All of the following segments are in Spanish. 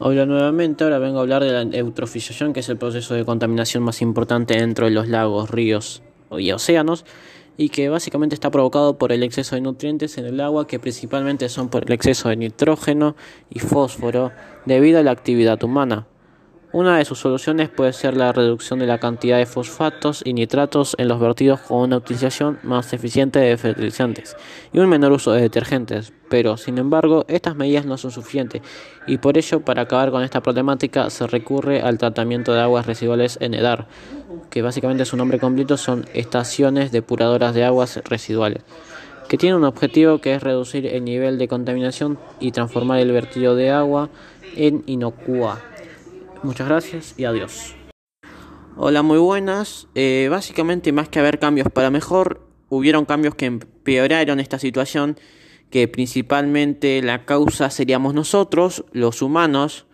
Hola nuevamente, ahora vengo a hablar de la eutrofización, que es el proceso de contaminación más importante dentro de los lagos, ríos y océanos, y que básicamente está provocado por el exceso de nutrientes en el agua, que principalmente son por el exceso de nitrógeno y fósforo debido a la actividad humana. Una de sus soluciones puede ser la reducción de la cantidad de fosfatos y nitratos en los vertidos con una utilización más eficiente de fertilizantes y un menor uso de detergentes, pero sin embargo estas medidas no son suficientes y por ello para acabar con esta problemática se recurre al tratamiento de aguas residuales en EDAR, que básicamente su nombre completo son estaciones depuradoras de aguas residuales que tiene un objetivo que es reducir el nivel de contaminación y transformar el vertido de agua en inocua. Muchas gracias y adiós. Hola, muy buenas. Eh, básicamente, más que haber cambios para mejor, hubieron cambios que empeoraron esta situación, que principalmente la causa seríamos nosotros, los humanos.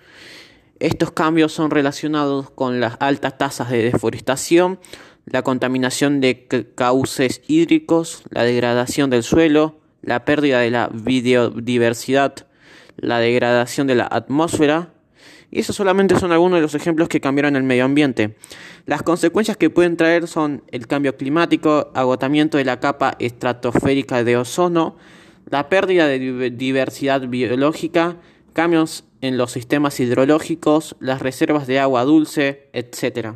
Estos cambios son relacionados con las altas tasas de deforestación, la contaminación de cauces hídricos, la degradación del suelo, la pérdida de la biodiversidad, la degradación de la atmósfera, y esos solamente son algunos de los ejemplos que cambiaron el medio ambiente. Las consecuencias que pueden traer son el cambio climático, agotamiento de la capa estratosférica de ozono, la pérdida de diversidad biológica, cambios en los sistemas hidrológicos, las reservas de agua dulce, etc.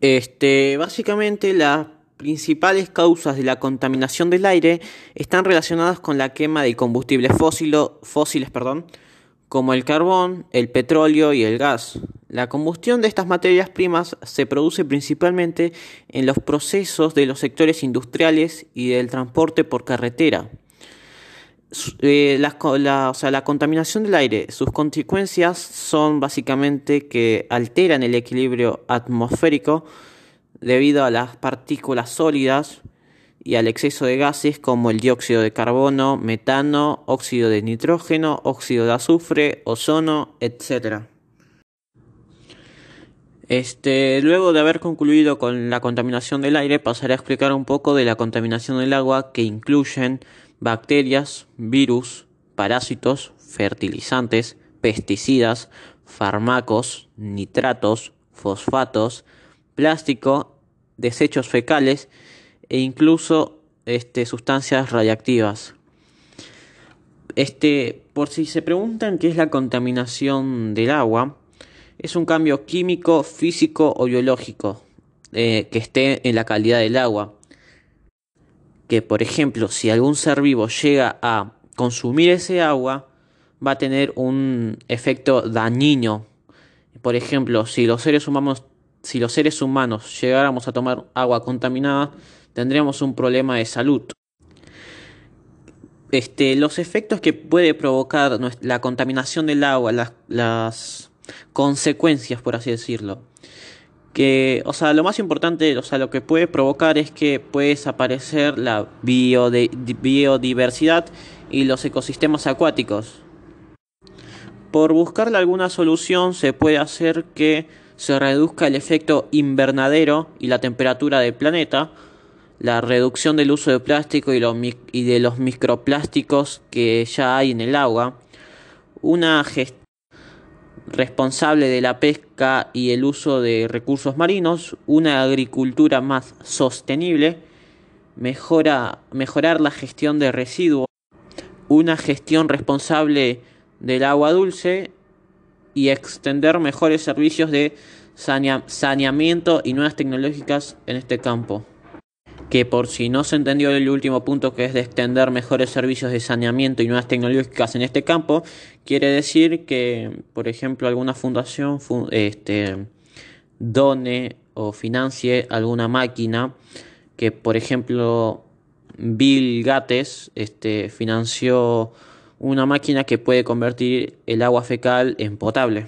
Este, básicamente las principales causas de la contaminación del aire están relacionadas con la quema de combustibles fósiles, perdón, como el carbón, el petróleo y el gas. La combustión de estas materias primas se produce principalmente en los procesos de los sectores industriales y del transporte por carretera. Eh, la, la contaminación del aire, sus consecuencias son básicamente que alteran el equilibrio atmosférico debido a las partículas sólidas, y al exceso de gases como el dióxido de carbono, metano, óxido de nitrógeno, óxido de azufre, ozono, etc. Este, luego de haber concluido con la contaminación del aire, pasaré a explicar un poco de la contaminación del agua que incluyen bacterias, virus, parásitos, fertilizantes, pesticidas, fármacos, nitratos, fosfatos, plástico, desechos fecales e incluso este, sustancias radiactivas. Este, por si se preguntan qué es la contaminación del agua, es un cambio químico, físico o biológico eh, que esté en la calidad del agua. Que por ejemplo, si algún ser vivo llega a consumir ese agua, va a tener un efecto dañino. Por ejemplo, si los seres humanos, si los seres humanos llegáramos a tomar agua contaminada, tendríamos un problema de salud. Este, los efectos que puede provocar la contaminación del agua, las, consecuencias, por así decirlo. Que, o sea, lo más importante, o sea, lo que puede provocar es que puede desaparecer la biodiversidad y los ecosistemas acuáticos. Por buscarle alguna solución se puede hacer que se reduzca el efecto invernadero y la temperatura del planeta, la reducción del uso de plástico y, de los microplásticos que ya hay en el agua, una gestión responsable de la pesca y el uso de recursos marinos, una agricultura más sostenible, mejora, mejorar la gestión de residuos, una gestión responsable del agua dulce y extender mejores servicios de saneamiento y nuevas tecnológicas en este campo. Que por si no se entendió el último punto que es de extender mejores servicios de saneamiento y nuevas tecnológicas en este campo, quiere decir que, por ejemplo, alguna fundación este, done o financie alguna máquina que, por ejemplo, Bill Gates este, financió una máquina que puede convertir el agua fecal en potable.